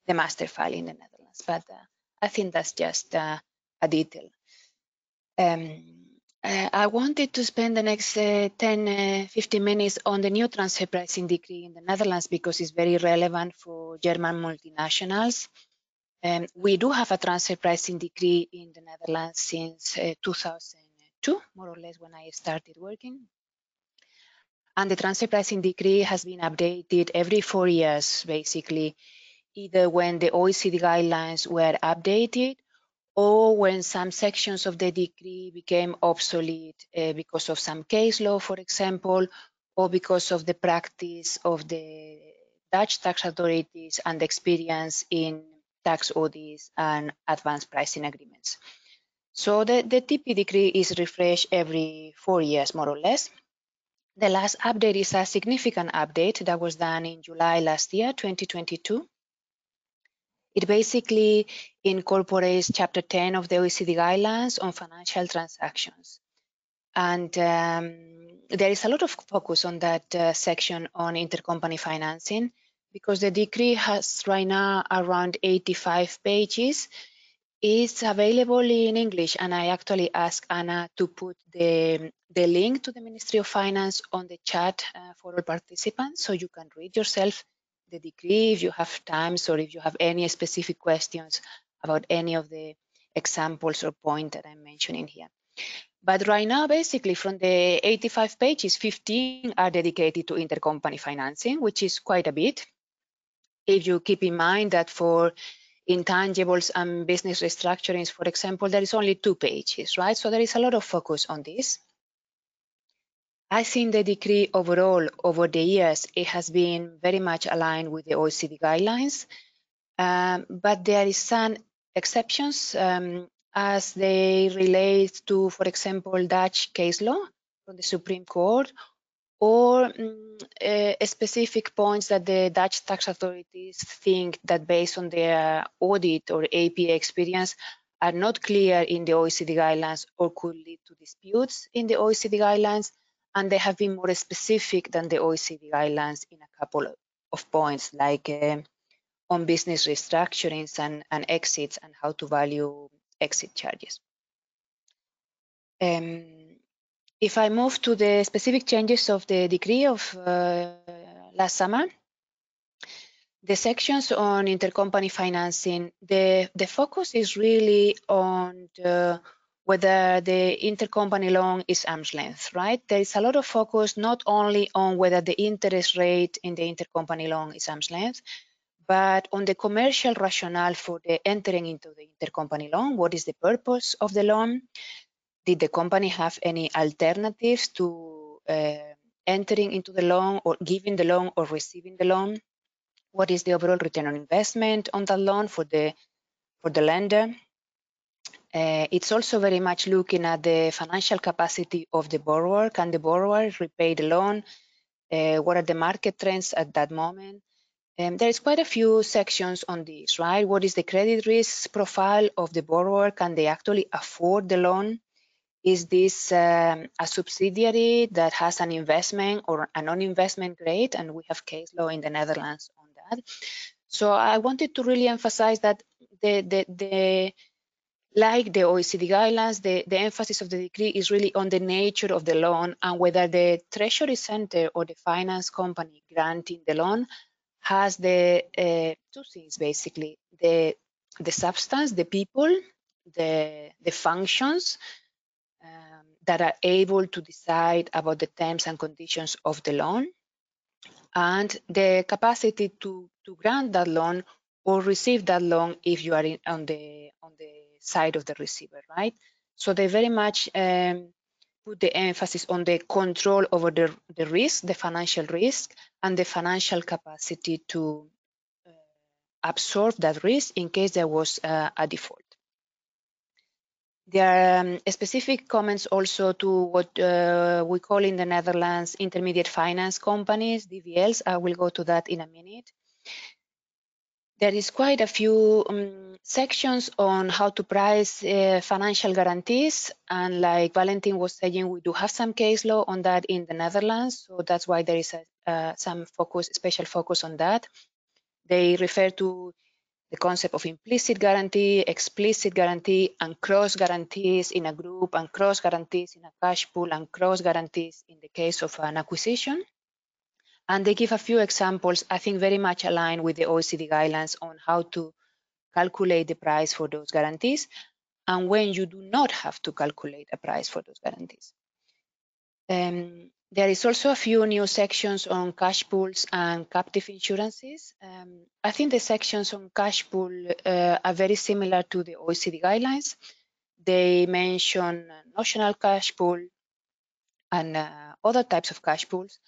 the master file in the Netherlands. But uh, I think that's just uh, a detail. Um, uh, I wanted to spend the next uh, 10, uh, 15 minutes on the new transfer pricing decree in the Netherlands because it's very relevant for German multinationals. Um, we do have a transfer pricing decree in the Netherlands since uh, 2002, more or less when I started working. And the transfer pricing decree has been updated every four years, basically, either when the OECD guidelines were updated or when some sections of the decree became obsolete uh, because of some case law, for example, or because of the practice of the Dutch tax authorities and experience in tax audits, and advanced pricing agreements. So the, the TP decree is refreshed every four years, more or less. The last update is a significant update that was done in July last year, 2022. It basically incorporates Chapter 10 of the OECD guidelines on financial transactions. And um, there is a lot of focus on that uh, section on intercompany financing because the decree has right now around 85 pages. It's available in English, and I actually asked Anna to put the, the link to the Ministry of Finance on the chat uh, for all participants so you can read yourself the decree if you have times or if you have any specific questions about any of the examples or points that I'm mentioning here. But right now, basically, from the 85 pages, 15 are dedicated to intercompany financing, which is quite a bit if you keep in mind that for intangibles and business restructurings, for example, there is only two pages, right? So there is a lot of focus on this. I think the decree overall over the years, it has been very much aligned with the OECD guidelines, um, but there is some exceptions um, as they relate to, for example, Dutch case law from the Supreme Court or um, specific points that the Dutch tax authorities think that based on their audit or APA experience are not clear in the OECD guidelines or could lead to disputes in the OECD guidelines, and they have been more specific than the OECD guidelines in a couple of points, like uh, on business restructurings and, and exits and how to value exit charges. Um, if I move to the specific changes of the decree of uh, last summer, the sections on intercompany financing, the, the focus is really on the, whether the intercompany loan is arm's length, right? There is a lot of focus not only on whether the interest rate in the intercompany loan is arm's length, but on the commercial rationale for the entering into the intercompany loan, what is the purpose of the loan? Did the company have any alternatives to uh, entering into the loan or giving the loan or receiving the loan? What is the overall return on investment on that loan for the for the lender? Uh, it's also very much looking at the financial capacity of the borrower. Can the borrower repay the loan? Uh, what are the market trends at that moment? Um, there is quite a few sections on this, right? What is the credit risk profile of the borrower? Can they actually afford the loan? Is this um, a subsidiary that has an investment or a non-investment grade? And we have case law in the Netherlands on that. So I wanted to really emphasize that the, the, the like the OECD guidelines, the, the emphasis of the decree is really on the nature of the loan and whether the Treasury Center or the finance company granting the loan has the uh, two things basically the the substance the people the the functions that are able to decide about the terms and conditions of the loan and the capacity to to grant that loan or receive that loan if you are in, on the on the side of the receiver right so they very much um, put the emphasis on the control over the, the risk, the financial risk, and the financial capacity to uh, absorb that risk in case there was uh, a default. There are um, specific comments also to what uh, we call in the Netherlands intermediate finance companies, DVLs. I will go to that in a minute. There is quite a few um, sections on how to price uh, financial guarantees. And like Valentin was saying, we do have some case law on that in the Netherlands. So that's why there is a, uh, some focus, special focus on that. They refer to the concept of implicit guarantee, explicit guarantee, and cross guarantees in a group, and cross guarantees in a cash pool, and cross guarantees in the case of an acquisition. And they give a few examples, I think very much aligned with the OECD guidelines on how to calculate the price for those guarantees and when you do not have to calculate a price for those guarantees. Um, there is also a few new sections on cash pools and captive insurances. Um, I think the sections on cash pool uh, are very similar to the OECD guidelines. They mention notional cash pool and uh, other types of cash pools.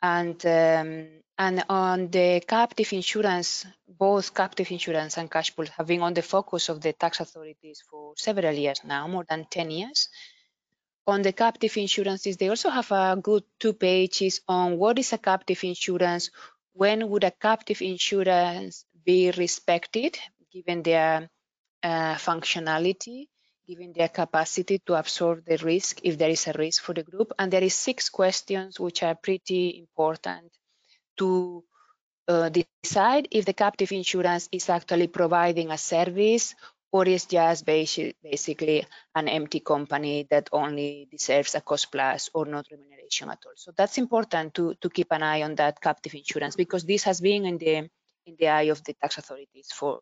And um, and on the captive insurance, both captive insurance and cash pools have been on the focus of the tax authorities for several years now, more than 10 years. On the captive insurances, they also have a good two pages on what is a captive insurance, when would a captive insurance be respected given their uh, functionality, given their capacity to absorb the risk if there is a risk for the group. And there is six questions which are pretty important to uh, decide if the captive insurance is actually providing a service or is just basically an empty company that only deserves a cost plus or not remuneration at all. So that's important to, to keep an eye on that captive insurance because this has been in the in the eye of the tax authorities for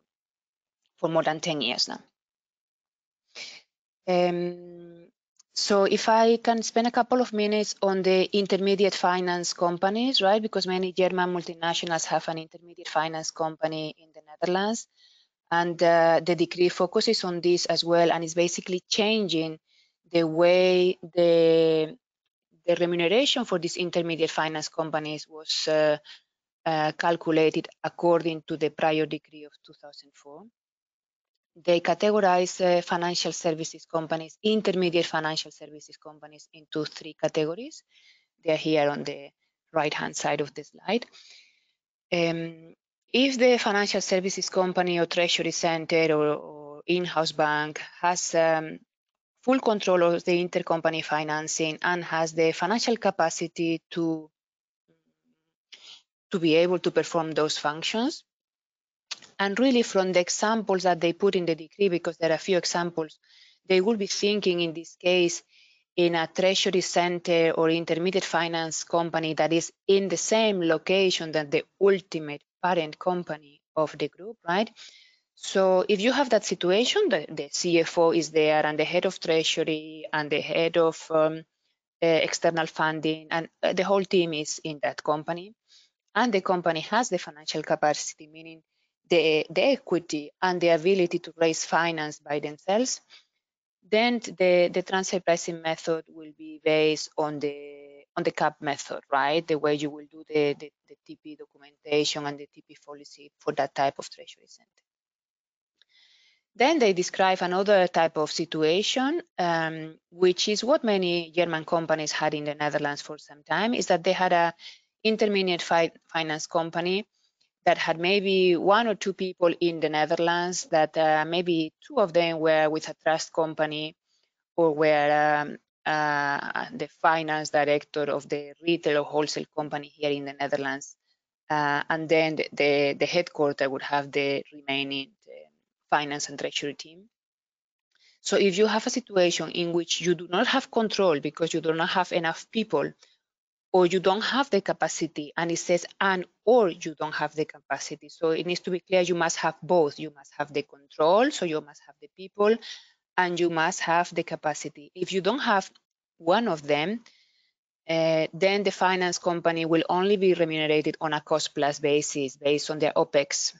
for more than 10 years now. Um, so if I can spend a couple of minutes on the intermediate finance companies, right? Because many German multinationals have an intermediate finance company in the Netherlands. And uh, the decree focuses on this as well and is basically changing the way the, the remuneration for these intermediate finance companies was uh, uh, calculated according to the prior decree of 2004 they categorize uh, financial services companies, intermediate financial services companies into three categories. they're here on the right hand side of the slide. Um, if the financial services company or treasury center or, or in-house bank has um, full control of the intercompany financing and has the financial capacity to to be able to perform those functions. And really from the examples that they put in the decree, because there are a few examples, they will be thinking in this case in a treasury center or intermediate finance company that is in the same location than the ultimate parent company of the group, right? So if you have that situation, the, the CFO is there and the head of treasury and the head of um, uh, external funding and uh, the whole team is in that company and the company has the financial capacity, meaning the, the equity and the ability to raise finance by themselves, then the, the transfer pricing method will be based on the on the CAP method, right? The way you will do the, the, the TP documentation and the TP policy for that type of treasury center. Then they describe another type of situation, um, which is what many German companies had in the Netherlands for some time, is that they had a intermediate fi finance company that had maybe one or two people in the Netherlands, that uh, maybe two of them were with a trust company or were um, uh, the finance director of the retail or wholesale company here in the Netherlands. Uh, and then the, the, the headquarter would have the remaining finance and treasury team. So if you have a situation in which you do not have control because you do not have enough people or you don't have the capacity and it says and or you don't have the capacity. So it needs to be clear you must have both. You must have the control, so you must have the people and you must have the capacity. If you don't have one of them, uh, then the finance company will only be remunerated on a cost plus basis based on their OPEX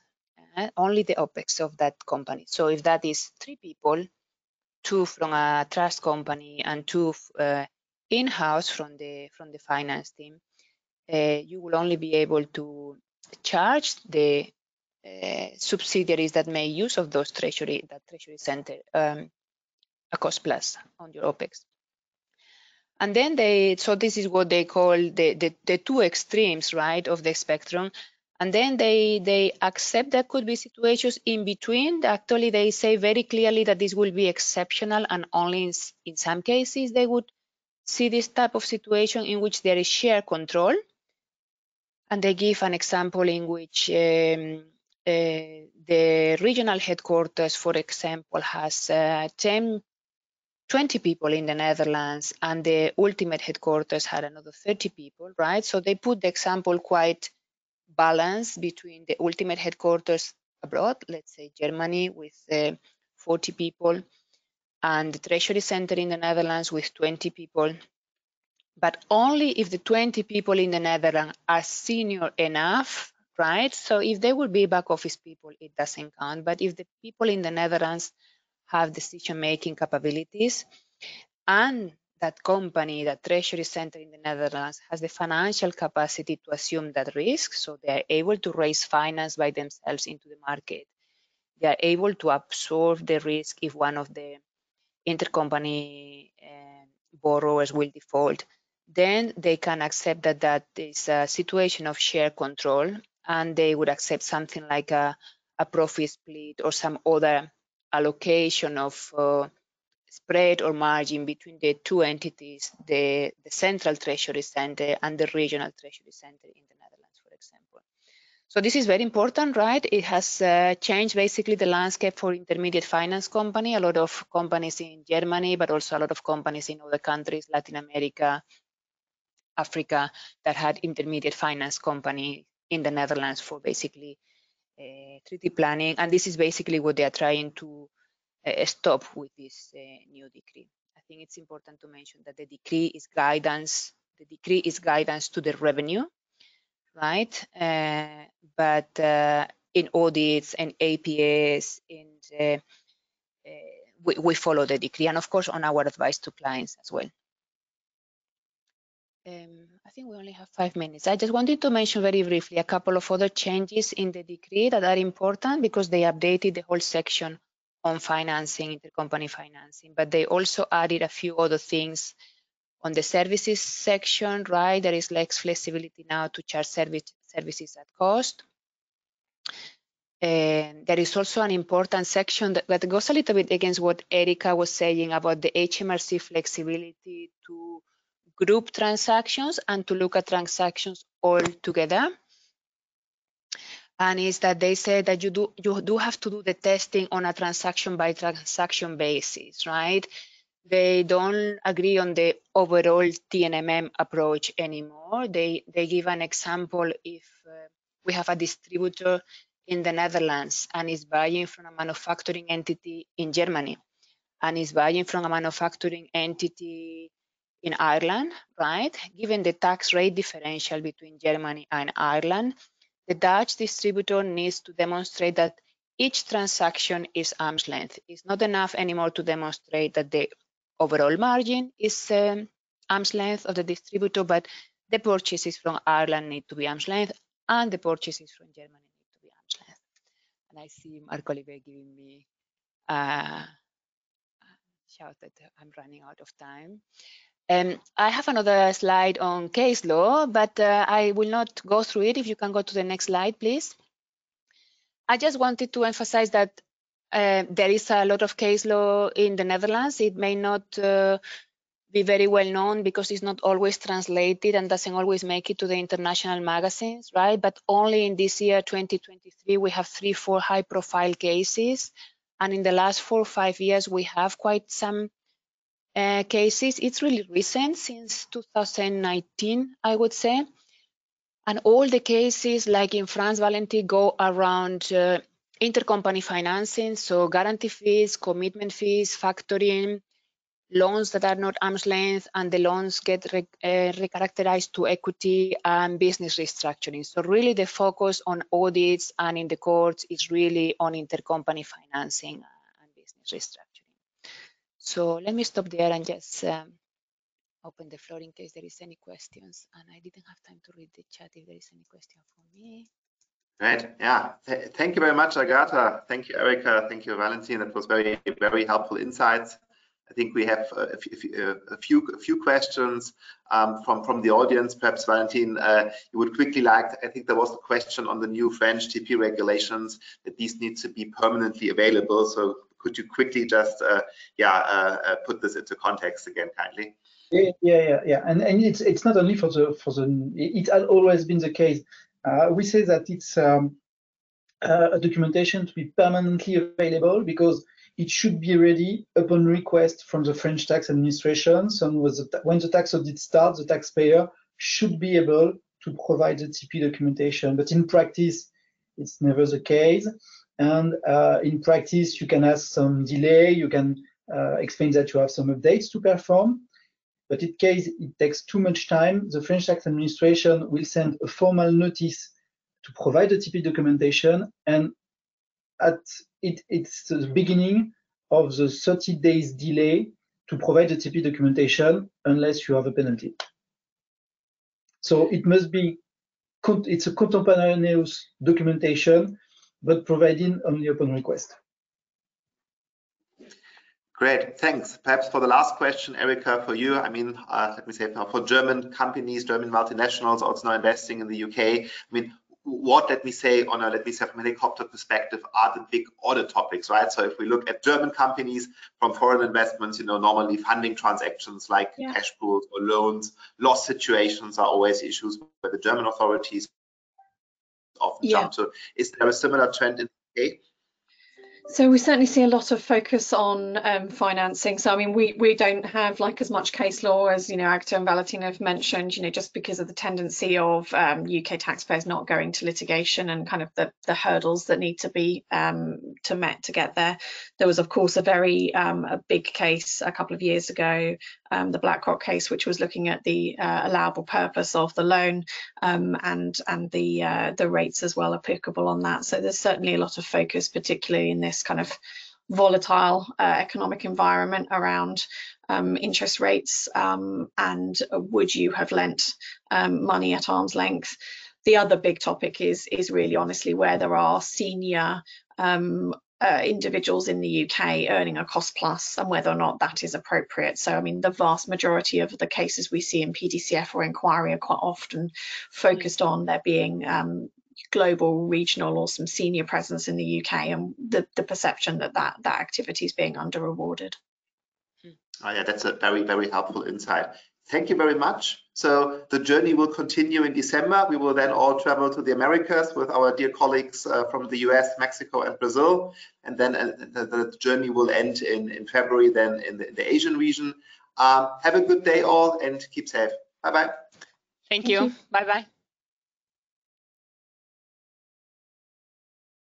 uh, only the OPEX of that company. So if that is three people, two from a trust company and two uh, in-house from the from the finance team, you will only be able to charge the subsidiaries that make use of those treasury that treasury center um, a cost plus on your OPEX. And then they, so this is what they call the, the, the two extremes, right, of the spectrum. And then they they accept there could be situations in between. Actually they say very clearly that this will be exceptional and only in, in some cases they would see this type of situation in which there is shared control. And they give an example in which um, uh, the regional headquarters for example has uh, 10 20 people in the Netherlands and the ultimate headquarters had another 30 people, right? So they put the example quite balanced between the ultimate headquarters abroad, let's say Germany with uh, 40 people, and the Treasury Center in the Netherlands with 20 people. But only if the 20 people in the Netherlands are senior enough, right? So if they will be back office people, it doesn't count. But if the people in the Netherlands have decision-making capabilities and that company, that treasury center in the Netherlands has the financial capacity to assume that risk. So they are able to raise finance by themselves into the market. They are able to absorb the risk if one of the intercompany uh, borrowers will default. Then they can accept that that is a situation of share control and they would accept something like a, a profit split or some other allocation of uh, spread or margin between the two entities, the, the central treasury center and the regional treasury center in the Netherlands, for example. So this is very important, right? It has uh, changed basically the landscape for intermediate finance company. A lot of companies in Germany, but also a lot of companies in other countries, Latin America, Africa, that had intermediate finance company in the Netherlands for basically treaty planning. And this is basically what they are trying to uh, stop with this uh, new decree. I think it's important to mention that the decree is guidance. The decree is guidance to the revenue, right? Uh, but in audits and APS and we, we, follow the decree and of course on our advice to clients as well. Um, I think we only have five minutes. I just wanted to mention very briefly a couple of other changes in the decree that are important because they updated the whole section on financing, intercompany financing, but they also added a few other things On the services section, right, there is less flexibility now to charge service, services at cost. And there is also an important section that, that goes a little bit against what Erica was saying about the HMRC flexibility to group transactions and to look at transactions all together. And is that they say that you do you do have to do the testing on a transaction by transaction basis, right? They don't agree on the overall TNMM approach anymore. They they give an example if uh, we have a distributor in the Netherlands and is buying from a manufacturing entity in Germany and is buying from a manufacturing entity in Ireland, right? Given the tax rate differential between Germany and Ireland, the Dutch distributor needs to demonstrate that each transaction is arm's length. It's not enough anymore to demonstrate that the overall margin is um, arm's length of the distributor, but the purchases from Ireland need to be arm's length and the purchases from Germany need to be arm's length. And I see Marc Oliver giving me a shout that I'm running out of time. Um, I have another slide on case law, but uh, I will not go through it. If you can go to the next slide, please. I just wanted to emphasize that uh, there is a lot of case law in the Netherlands. It may not uh, be very well known because it's not always translated and doesn't always make it to the international magazines, right? But only in this year, 2023, we have three, four high profile cases. And in the last four or five years, we have quite some uh, cases. It's really recent, since 2019, I would say. And all the cases, like in France, Valentin, go around uh, intercompany financing, so guarantee fees, commitment fees, factoring, loans that are not arm's length, and the loans get re uh, recharacterized to equity and business restructuring. So really the focus on audits and in the courts is really on intercompany financing and business restructuring. So let me stop there and just um, open the floor in case there is any questions. And I didn't have time to read the chat if there is any question for me. Great. Yeah. Th thank you very much, Agatha. Thank you, Erica. Thank you, Valentin. That was very, very helpful insights. I think we have a, a, few a few questions um, from from the audience. Perhaps Valentin, uh, you would quickly like. I think there was a question on the new French TP regulations that these need to be permanently available. So could you quickly just uh, yeah uh, uh, put this into context again kindly yeah yeah yeah and and it's it's not only for the for the it has always been the case we say that it's um, a documentation to be permanently available because it should be ready upon request from the French tax administration. So when the tax audit starts, the taxpayer should be able to provide the TP documentation. But in practice, it's never the case. And uh, in practice, you can have some delay. You can uh, explain that you have some updates to perform. But in case it takes too much time, the French tax administration will send a formal notice to provide the TP documentation. And at it, it's the beginning of the 30 days delay to provide the TP documentation unless you have a penalty. So it must be, it's a contemporaneous documentation but providing only upon request. Great, thanks. Perhaps for the last question, Erica, for you, I mean, uh, let me say for German companies, German multinationals also now investing in the UK, I mean, what, let me say, on a, let me say, from a helicopter perspective, are the big audit topics, right? So if we look at German companies from foreign investments, you know, normally funding transactions like yeah. cash pools or loans, loss situations are always issues where the German authorities often yeah. jump to. Is there a similar trend in the UK? So we certainly see a lot of focus on um, financing. So I mean, we we don't have like as much case law as you know Agatha and Valentina have mentioned. You know, just because of the tendency of um, UK taxpayers not going to litigation and kind of the the hurdles that need to be um, to met to get there. There was of course a very um, a big case a couple of years ago, um, the BlackRock case, which was looking at the uh, allowable purpose of the loan um, and and the uh, the rates as well applicable on that. So there's certainly a lot of focus, particularly in this kind of volatile uh, economic environment around um, interest rates um, and would you have lent um, money at arm's length. The other big topic is is really honestly where there are senior um, uh, individuals in the UK earning a cost plus and whether or not that is appropriate. So, I mean, the vast majority of the cases we see in PDCF or inquiry are quite often focused on there being um, global, regional, or some senior presence in the UK, and the, the perception that that, that activity is being under rewarded. Oh, yeah, that's a very, very helpful insight. Thank you very much. So the journey will continue in December. We will then all travel to the Americas with our dear colleagues uh, from the US, Mexico, and Brazil. And then uh, the, the, journey will end in, in February, then in the, the Asian region. Um, have a good day all and keep safe. Bye-bye. Thank you. Bye-bye.